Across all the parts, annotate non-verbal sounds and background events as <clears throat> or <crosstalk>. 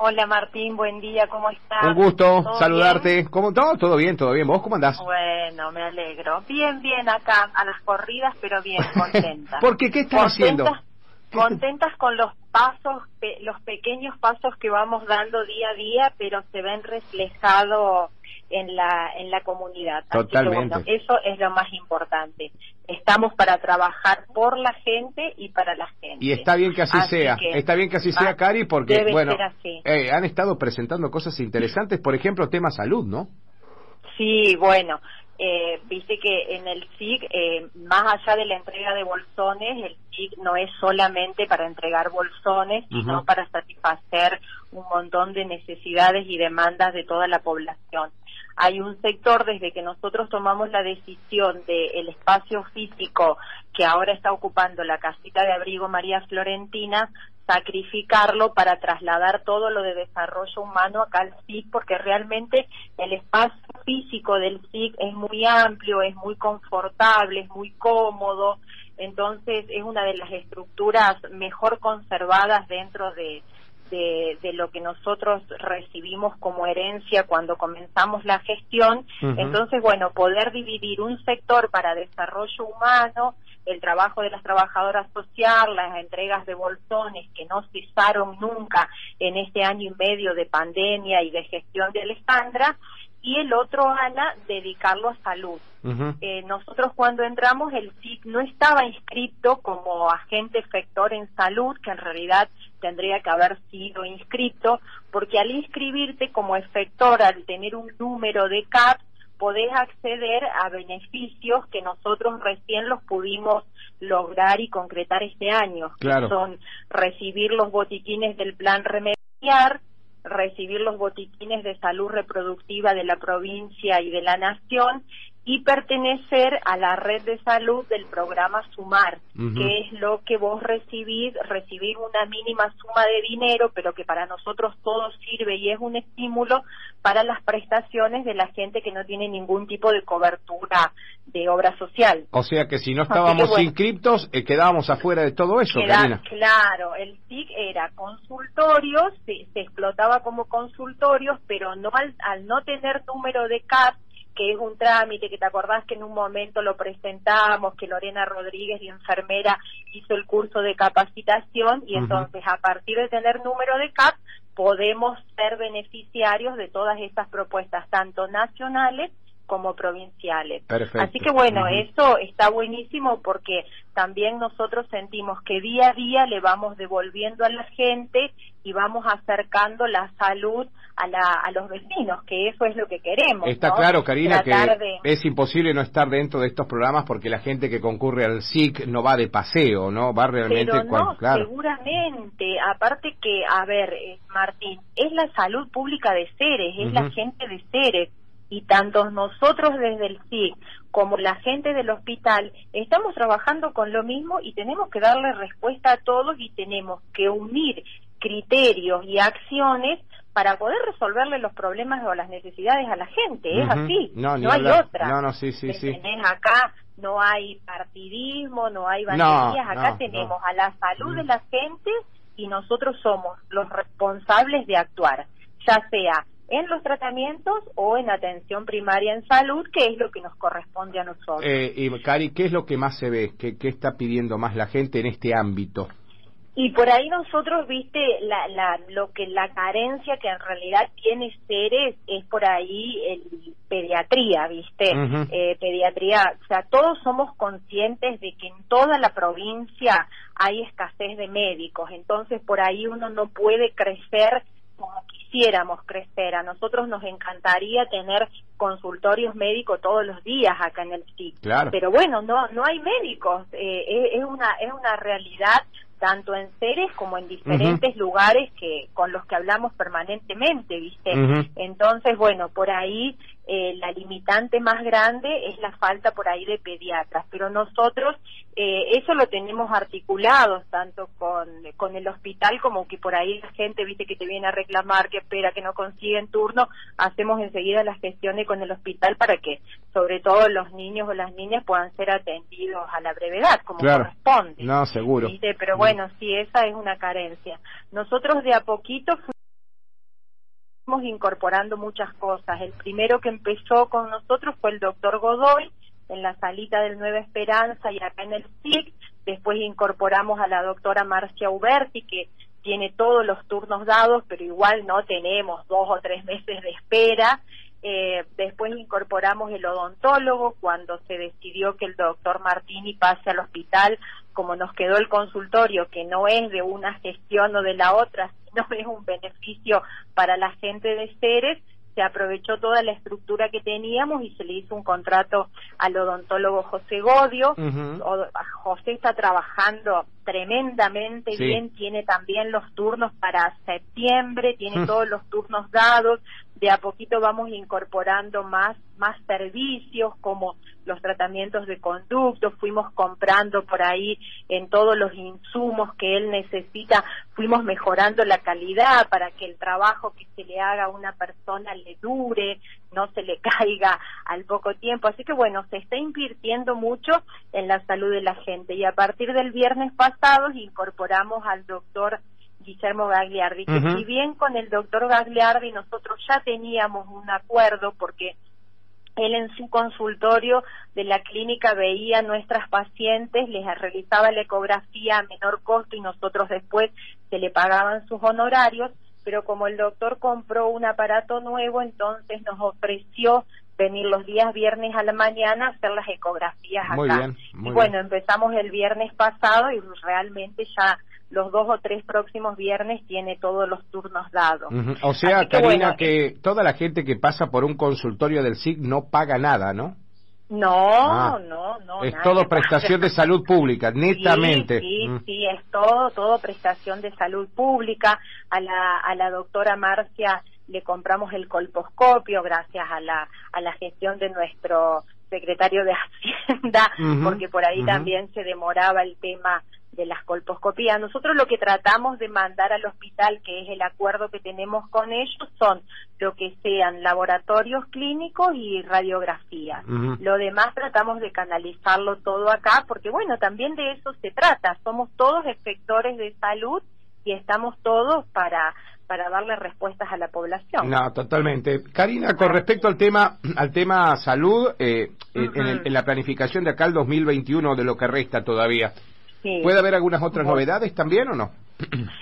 Hola Martín, buen día, ¿cómo estás? Un gusto saludarte. ¿Cómo todo? Todo bien, todo bien. ¿Vos cómo andás? Bueno, me alegro. Bien, bien acá, a las corridas, pero bien, <laughs> contenta. ¿Por qué? ¿Qué estás haciendo? Contentas con los pasos, los pequeños pasos que vamos dando día a día, pero se ven reflejados en la en la comunidad. Totalmente. Así que, bueno, eso es lo más importante. Estamos para trabajar por la gente y para la gente. Y está bien que así, sea. está bien que así sea, Cari, porque bueno, eh, han estado presentando cosas interesantes, por ejemplo, tema salud, ¿no? Sí, bueno, eh, viste que en el SIG, eh, más allá de la entrega de bolsones, el SIG no es solamente para entregar bolsones, sino para satisfacer un montón de necesidades y demandas de toda la población. Hay un sector, desde que nosotros tomamos la decisión del espacio físico que ahora está ocupando la casita de abrigo María Florentina, sacrificarlo para trasladar todo lo de desarrollo humano acá al SIC, porque realmente el espacio físico del SIC es muy amplio, es muy confortable, es muy cómodo, entonces es una de las estructuras mejor conservadas dentro de, de, lo que nosotros recibimos como herencia cuando comenzamos la gestión. Entonces, bueno, poder dividir un sector para desarrollo humano, el trabajo de las trabajadoras sociales, las entregas de bolsones que no cesaron nunca en este año y medio de pandemia y de gestión de Alejandra, y el otro ala dedicarlo a salud. eh, nosotros cuando entramos el SIC no estaba inscrito como agente efector en salud, que en realidad tendría que haber sido inscrito, porque al inscribirte como efector, al tener un número de CAP, podés acceder a beneficios que nosotros recién los pudimos lograr y concretar este año, claro. que son recibir los botiquines del plan remediar, recibir los botiquines de salud reproductiva de la provincia y de la nación y pertenecer a la red de salud del programa Sumar, que es lo que vos recibís, recibir una mínima suma de dinero, pero que para nosotros todo sirve y es un estímulo para las prestaciones de la gente que no tiene ningún tipo de cobertura de obra social. O sea que si no estábamos inscriptos, eh, quedábamos afuera de todo eso, Claro, el TIC era consultorios, se, explotaba como consultorios, pero no al, al no tener número de CAP, que es un trámite, que te acordás que en un momento lo presentamos, que Lorena Rodríguez, y enfermera, hizo el curso de capacitación y entonces a partir de tener número de CAP podemos ser beneficiarios de todas estas propuestas, tanto nacionales como provinciales. Así que bueno, eso está buenísimo porque también nosotros sentimos que día a día le vamos devolviendo a la gente y vamos acercando la salud a, la, a los vecinos, que eso es lo que queremos. Está claro, Karina, que es imposible no estar dentro de estos programas porque la gente que concurre al SIC no va de paseo, ¿no? Va realmente... Pero no, seguramente. Aparte que, a ver, eh, Martín, es la salud pública de Ceres, es la gente de Ceres y tanto nosotros desde el SIC como la gente del hospital estamos trabajando con lo mismo y tenemos que darle respuesta a todos y tenemos que unir criterios y acciones para poder resolverle los problemas o las necesidades a la gente. Es así, no, hay otra. No, no, sí, sí, sí. acá, no hay partidismo, no hay banderías, acá tenemos a la salud de la gente y nosotros somos los responsables de actuar, ya sea en los tratamientos o en atención primaria en salud, que es lo que nos corresponde a nosotros. Eh, y Cari, ¿qué es lo que más se ve? ¿Qué, ¿Qué, está pidiendo más la gente en este ámbito? Y por ahí nosotros, viste, la, la, lo que la carencia que en realidad tiene Ceres es por ahí el pediatría, viste, eh, pediatría, o sea, todos somos conscientes de que en toda la provincia hay escasez de médicos, entonces por ahí uno no puede crecer quisiéramos crecer. A nosotros nos encantaría tener consultorios médicos todos los días acá en el SIC. Pero bueno, no no hay médicos. Eh, es, una es una realidad tanto en Ceres como en diferentes lugares que con los que hablamos permanentemente, ¿viste? Entonces, bueno, por ahí eh, la limitante más grande es la falta por ahí de pediatras, pero nosotros eh, eso lo tenemos articulado tanto con, con el hospital como que por ahí la gente, viste, que te viene a reclamar, que espera, que no consiguen turno, hacemos enseguida las gestiones con el hospital para que sobre todo los niños o las niñas puedan ser atendidos a la brevedad, como corresponde. No, seguro. Pero bueno, sí, esa es una carencia. Nosotros de a poquito incorporando muchas cosas. El primero que empezó con nosotros fue el doctor Godoy, en la salita del Nueva Esperanza y acá en el SIC. Después incorporamos a la doctora Marcia Uberti, que tiene todos los turnos dados, pero igual no tenemos dos o tres meses de espera. Eh, después incorporamos el odontólogo cuando se decidió que el doctor Martini pase al hospital, como nos quedó el consultorio, que no es de una gestión o de la otra, sino <laughs> es un beneficio para la gente de Ceres, se aprovechó toda la estructura que teníamos y se le hizo un contrato al odontólogo José Godio. José está trabajando tremendamente bien, tiene también los turnos para septiembre, tiene todos los turnos dados, de a poquito vamos incorporando más, más servicios como los tratamientos de conducto, fuimos comprando por ahí en todos los insumos que él necesita, fuimos mejorando la calidad para que el trabajo que se le haga a una persona le dure, no se le <laughs> caiga al poco tiempo. Así que bueno, se está invirtiendo mucho en la salud de la gente y a partir del viernes pasado incorporamos al doctor Guillermo Gagliardi, que si bien con el doctor Gagliardi nosotros ya teníamos un acuerdo porque él en su consultorio de la clínica veía a nuestras pacientes, les realizaba la ecografía a menor costo y nosotros después se le pagaban sus honorarios, pero como el doctor compró un aparato nuevo, entonces nos ofreció venir los días viernes a la mañana a hacer las ecografías acá. y bueno, empezamos el viernes pasado y realmente ya los dos o tres próximos viernes tiene todos los turnos dados. O sea, Karina, que toda la gente que pasa por un consultorio del SIG no paga nada, ¿no? No, ah. no, no. Es todo prestación de salud pública, <laughs> netamente. Sí, sí, sí, es todo, todo prestación de salud pública. A la, a la doctora Marcia le compramos el colposcopio gracias a la, a la gestión de nuestro secretario de <laughs> Hacienda, porque por ahí también se demoraba el tema de las colposcopías. Nosotros lo que tratamos de mandar al hospital, que es el acuerdo que tenemos con ellos, son lo que sean laboratorios clínicos y radiografías. Lo demás tratamos de canalizarlo todo acá, porque bueno, también de eso se trata. Somos todos efectores de salud y estamos todos para para darle respuestas a la población. No, totalmente. Karina, con respecto al tema al tema salud, eh, en, en, la planificación de acá el 2021 de lo que resta todavía, ¿Puede haber algunas otras novedades también o no?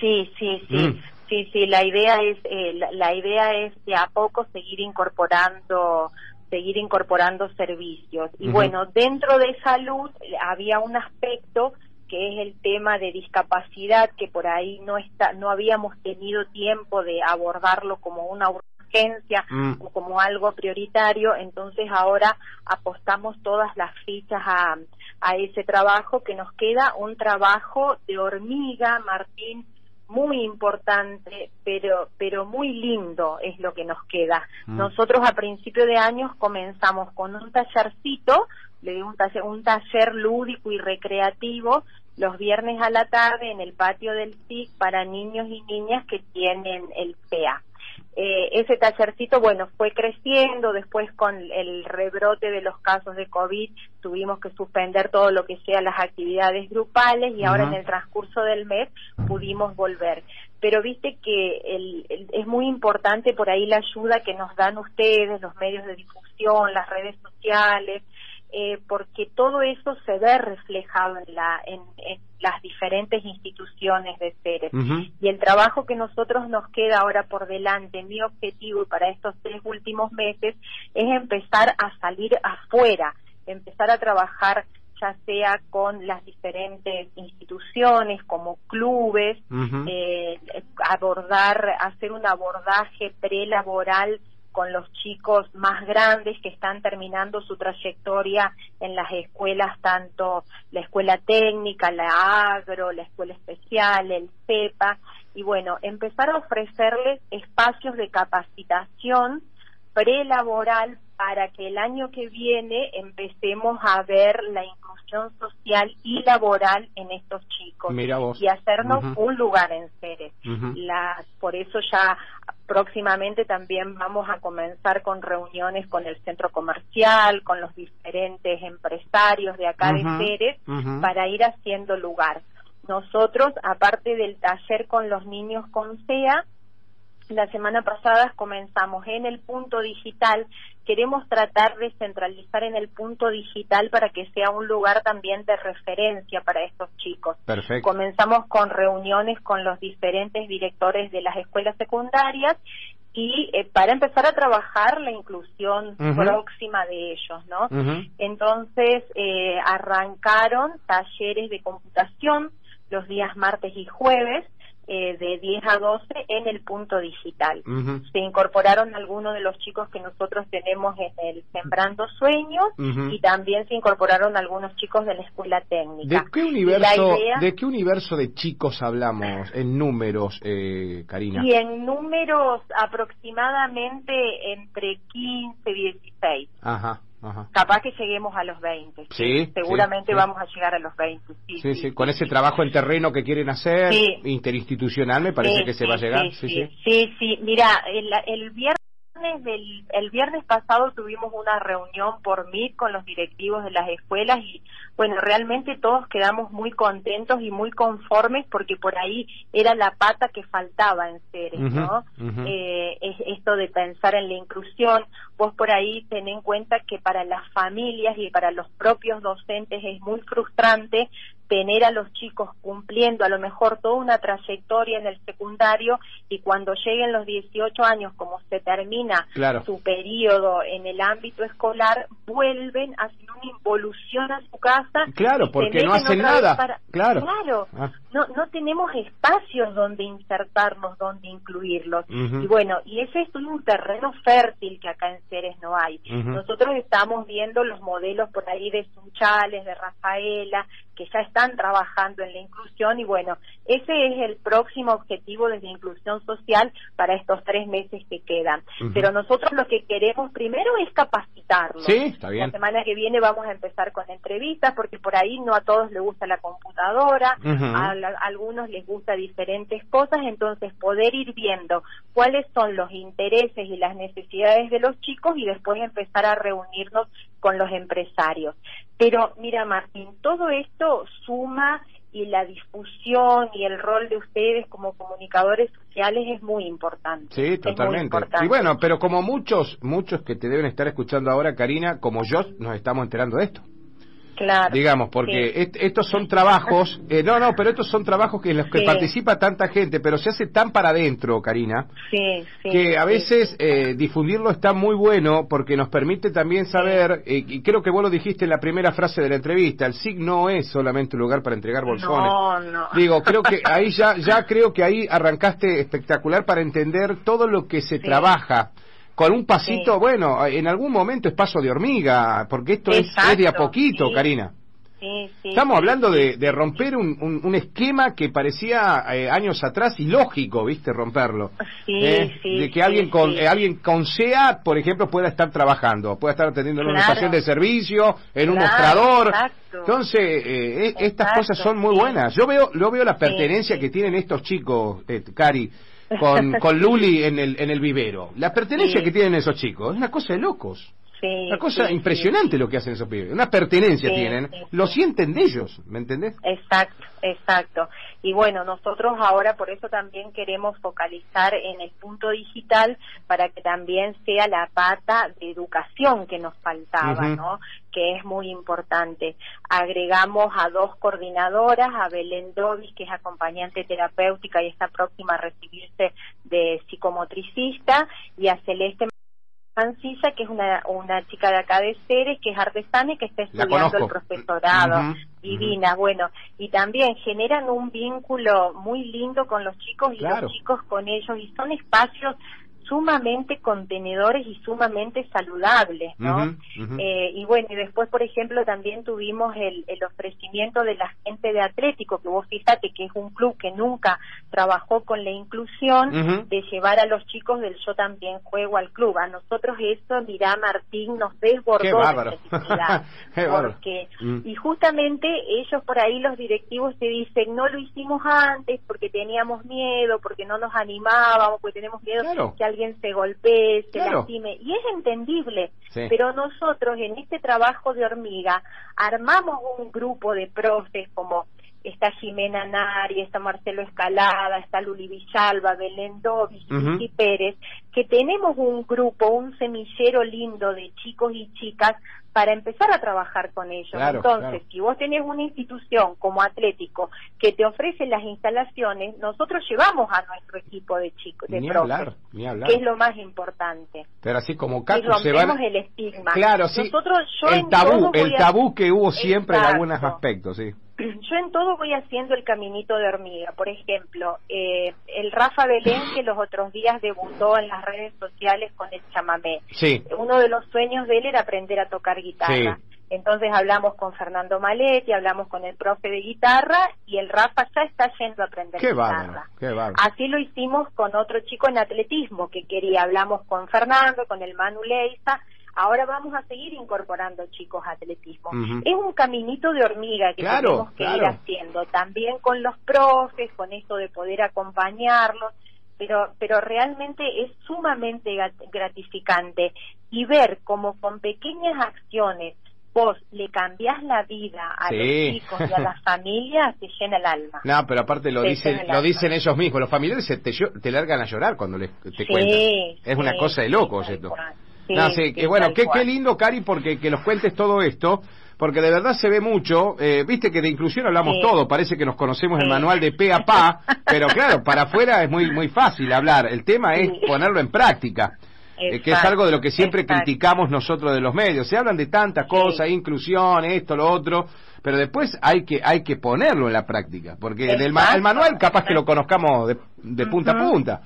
Sí, sí, <clears throat> sí. Mm. Sí, sí, la idea es eh, la, idea es de a poco seguir incorporando seguir incorporando servicios. Y bueno, dentro de salud eh, había un aspecto que es el tema de discapacidad que por ahí no está no habíamos tenido tiempo de abordarlo como una urgencia mm. o como algo prioritario, entonces ahora apostamos todas las fichas a, a ese trabajo que nos queda un trabajo de hormiga, Martín, muy importante, pero pero muy lindo es lo que nos queda. Mm. Nosotros a principio de años comenzamos con un tallercito, le un taller, un taller lúdico y recreativo los viernes a la tarde en el patio del SIC para niños y niñas que tienen el PEA. Eh, ese tallercito, bueno, fue creciendo, después con el rebrote de los casos de COVID tuvimos que suspender todo lo que sea las actividades grupales y ahora en el transcurso del mes pudimos volver. Pero viste que el, es muy importante por ahí la ayuda que nos dan ustedes, los medios de difusión, las redes sociales, eh, porque todo eso se ve reflejado en, la, en, las diferentes instituciones de seres. Y el trabajo que nosotros nos queda ahora por delante, mi objetivo para estos tres últimos meses, es empezar a salir afuera, empezar a trabajar ya sea con las diferentes instituciones como clubes, eh, abordar, hacer un abordaje prelaboral con los chicos más grandes que están terminando su trayectoria en las escuelas, tanto la escuela técnica, la agro, la escuela especial, el CEPA, y bueno, empezar a ofrecerles espacios de capacitación prelaboral para que el año que viene empecemos a ver la inclusión social y laboral en estos chicos y hacernos un lugar en Ceres. por eso ya próximamente también vamos a comenzar con reuniones con el centro comercial, con los diferentes empresarios de acá de Ceres, para ir haciendo lugar. Nosotros, aparte del taller con los niños con SEA, la semana pasada comenzamos en el punto digital. Queremos tratar de centralizar en el punto digital para que sea un lugar también de referencia para estos chicos. Perfecto. Comenzamos con reuniones con los diferentes directores de las escuelas secundarias y eh, para empezar a trabajar la inclusión próxima de ellos, ¿no? Entonces eh, arrancaron talleres de computación los días martes y jueves eh, de 10 a 12 en el punto digital. Se incorporaron algunos de los chicos que nosotros tenemos en el Sembrando Sueños y también se incorporaron algunos chicos de la escuela técnica. ¿De qué universo, ¿de, qué universo de chicos hablamos en números, eh, Karina? Y en números aproximadamente entre 15 y 16. Ajá. Capaz que lleguemos a los 20. Sí, seguramente vamos a llegar a los 20. Sí, sí, con ese trabajo en terreno que quieren hacer, interinstitucional, me parece que se va a llegar. Sí, sí, sí. sí, Mira, el, el viernes del, el viernes pasado tuvimos una reunión por mí con los directivos de las escuelas y bueno, realmente todos quedamos muy contentos y muy conformes porque por ahí era la pata que faltaba en Ceres, ¿no? eh, es esto de pensar en la inclusión. Vos por ahí ten en cuenta que para las familias y para los propios docentes es muy frustrante tener a los chicos cumpliendo a lo mejor toda una trayectoria en el secundario y cuando lleguen los 18 años, como se termina su periodo en el ámbito escolar, vuelven, hacen una involución a su casa. Claro, porque no hacen nada. Claro. Claro. Ah. No, no tenemos espacios donde insertarnos, donde incluirlos. Y bueno, y ese es un terreno fértil que acá en Ceres no hay. Nosotros estamos viendo los modelos por ahí de Sunchales, de Rafaela, que ya están trabajando en la inclusión y bueno, ese es el próximo objetivo desde inclusión social para estos tres meses que quedan. Pero nosotros lo que queremos primero es capacitarlos. Sí, está bien. La semana que viene vamos a empezar con entrevistas porque por ahí no a todos les gusta la computadora, a, algunos les gusta diferentes cosas, entonces poder ir viendo cuáles son los intereses y las necesidades de los chicos y después empezar a reunirnos con los empresarios. Pero mira, Martín, todo esto suma y la difusión y el rol de ustedes como comunicadores sociales es muy importante. Sí, totalmente. Y bueno, pero como muchos, muchos que te deben estar escuchando ahora, Karina, como yo, nos estamos enterando de esto. Claro. Digamos, porque estos son trabajos, eh, no, no, pero estos son trabajos que en los que participa tanta gente, pero se hace tan para adentro, Karina, que a veces eh, difundirlo está muy bueno porque nos permite también saber, eh, y creo que vos lo dijiste en la primera frase de la entrevista, el SIG no es solamente un lugar para entregar bolsones. No, no. Digo, creo que ahí ya, ya <laughs> creo que ahí arrancaste espectacular para entender todo lo que se trabaja con un pasito, bueno, en algún momento es paso de hormiga, porque esto es, de a poquito, Karina. Estamos hablando de, romper un, un, esquema que parecía eh, años atrás ilógico, ¿viste? Romperlo. Eh, de que alguien con eh, alguien con SEA, por ejemplo, pueda estar trabajando, pueda estar atendiendo en una estación de servicio, en un mostrador. Entonces, estas cosas son muy buenas. Yo veo, yo veo la pertenencia que tienen estos chicos, Cari con, con <laughs> Luli en el, en el vivero. La pertenencia que tienen esos chicos es una cosa de locos. Una cosa impresionante lo que hacen esos pibes. Una pertenencia tienen. Lo sienten de ellos, ¿me entendés? Exacto, exacto. Y bueno, nosotros ahora por eso también queremos focalizar en el punto digital para que también sea la pata de educación que nos faltaba, ¿no? Que es muy importante. Agregamos a dos coordinadoras, a Belén Dovis, que es acompañante terapéutica y está próxima a recibirse de psicomotricista, y a Celeste Mancilla, que es una, una chica de acá de Ceres, que es artesana y que está estudiando el profesorado. Divina, bueno, y también generan un vínculo muy lindo con los chicos y los chicos con ellos, y son espacios sumamente contenedores y sumamente saludables, ¿no? Eh, y bueno, y después, por ejemplo, también tuvimos el, el, ofrecimiento de la gente de Atlético, que vos fíjate que es un club que nunca trabajó con la inclusión, de llevar a los chicos del Yo también juego al club. A nosotros eso, mirá, Martín, nos desbordó <laughs> porque, mm. Y justamente ellos por ahí, los directivos, te dicen, no lo hicimos antes porque teníamos miedo, porque no nos animábamos, porque tenemos miedo que alguien se golpee, se lastime, y es entendible, pero nosotros en este trabajo de hormiga armamos un grupo de profes como está Jimena Nari, está Marcelo Escalada, está Luli Villalba, Belén Dovis, y Pérez, que tenemos un grupo, un semillero lindo de chicos y chicas para empezar a trabajar con ellos. Entonces, si vos tenés una institución como Atlético que te ofrece las instalaciones, nosotros llevamos a nuestro equipo de chicos, de profes, que es lo más importante. Pero así como Cacu se va... el estigma. Claro, sí. Nosotros, el tabú, el tabú que hubo siempre en algunos aspectos, sí. Yo en todo voy haciendo el caminito de hormiga. Por ejemplo, eh, el Rafa Belén que los otros días debutó en las redes sociales con el chamamé. Sí. Uno de los sueños de él era aprender a tocar guitarra. Entonces hablamos con Fernando Maletti, hablamos con el profe de guitarra y el Rafa ya está yendo a aprender guitarra. qué Así lo hicimos con otro chico en atletismo que quería. Hablamos con Fernando, con el Manu Leiza Ahora vamos a seguir incorporando chicos a atletismo. Es un caminito de hormiga que tenemos que ir haciendo, también con los profes, con esto de poder acompañarlos, pero, pero realmente es sumamente gratificante y ver cómo con pequeñas acciones vos le cambiás la vida a los chicos y a las familias, te llena el alma. No, pero aparte lo dicen lo dicen ellos mismos, los familiares te, te largan a llorar cuando les, te cuentan. Es una cosa de locos esto. Sí, que bueno, qué, qué lindo, Cari, porque que nos cuentes todo esto, porque de verdad se ve mucho, eh, viste que de inclusión hablamos todo, parece que nos conocemos el manual de pe a pa, <laughs> pero claro, para afuera es muy, muy fácil hablar, el tema es ponerlo en práctica. Eh, que es algo de lo que siempre criticamos nosotros de los medios. Se hablan de tantas cosas, inclusión, esto, lo otro, pero después hay que hay que ponerlo en la práctica, porque el, manual capaz que lo conozcamos de, punta a punta,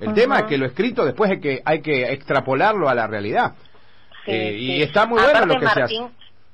el tema es que lo escrito después hay que, hay que extrapolarlo a la realidad. Eh, y está muy bueno lo que se hace.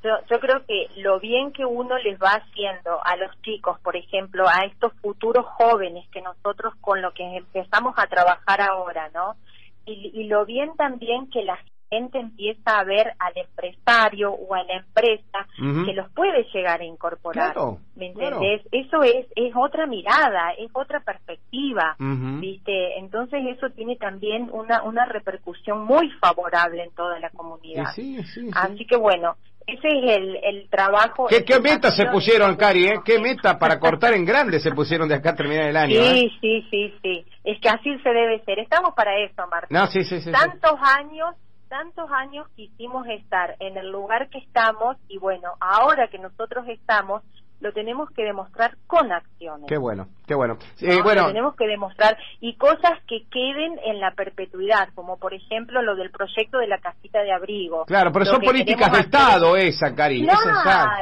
Yo, yo, creo que lo bien que uno les va haciendo a los chicos, por ejemplo, a estos futuros jóvenes que nosotros con lo que empezamos a trabajar ahora, ¿no? Y, y lo bien también que la gente empieza a ver al empresario o a la empresa que los puede llegar a incorporar. ¿Me entendés? Eso es, es otra mirada, es otra perspectiva, ¿viste? Entonces eso tiene también una, una repercusión muy favorable en toda la comunidad. Así que bueno, ese es el, el trabajo. ¿Qué, qué meta se pusieron, Cari? Eh? ¿Qué meta para cortar en grande se pusieron de acá a terminar el año? Sí, eh? sí, sí, sí. Es que así se debe ser. Estamos para eso, Martín. No, sí, sí, sí. Tantos años tantos años quisimos estar en el lugar que estamos y bueno, ahora que nosotros estamos, lo tenemos que demostrar con acciones. Qué bueno, qué bueno. Eh, bueno. Lo tenemos que demostrar y cosas que queden en la perpetuidad, como por ejemplo lo del proyecto de la casita de abrigo. Claro, pero son políticas de Estado esa, Cari. Claro,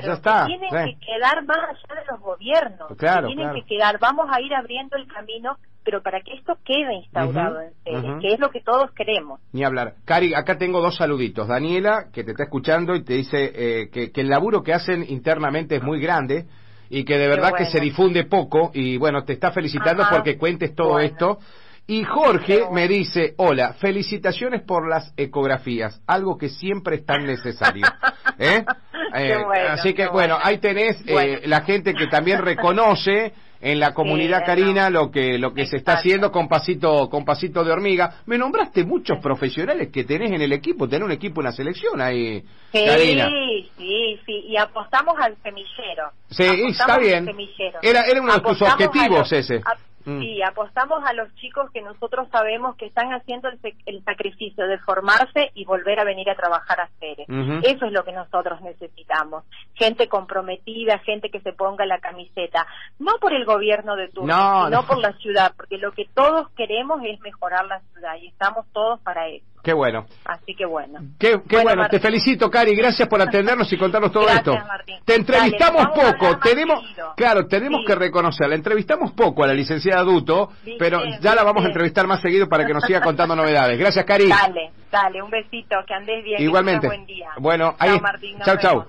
ya, está. tienen que quedar más allá de los gobiernos. Claro, tienen que quedar, vamos a ir abriendo el camino pero para que esto quede instaurado en que es lo que todos queremos. Ni hablar. Cari, acá tengo dos saluditos. Daniela, que te está escuchando y te dice eh, que, el laburo que hacen internamente es muy grande y que de verdad que se difunde poco y bueno, te está felicitando porque cuentes todo esto. Y Jorge me dice, hola, felicitaciones por las ecografías, algo que siempre es tan necesario. ¿Eh? <laughs> eh así que bueno, ahí tenés eh, la gente que también reconoce en la comunidad Karina lo que lo que se está haciendo con pasito con pasito de hormiga. Me nombraste muchos profesionales que tenés en el equipo, tenés un equipo, una selección ahí, sí, Karina. Sí, sí, y apostamos al semillero. Sí, está bien. Era, era uno de tus objetivos ese. Mm. Sí, apostamos a los chicos que nosotros sabemos que están haciendo el, sacrificio de formarse y volver a venir a trabajar a Ceres. Eso es lo que nosotros necesitamos. Gente comprometida, gente que se ponga la camiseta. No por el gobierno de turno, sino por la ciudad, porque lo que todos queremos es mejorar la ciudad y estamos todos para eso. Qué bueno. Así que bueno. Qué, bueno, te felicito, Cari, gracias por atendernos y contarnos todo esto. Te entrevistamos poco, tenemos, claro, tenemos que reconocer, la entrevistamos poco a la licenciada Duto, pero ya la vamos a entrevistar más seguido para que nos siga contando novedades. Gracias, Cari. Dale, dale, un besito, que andes bien. Igualmente. buen día. Bueno, ahí. Chao, chao.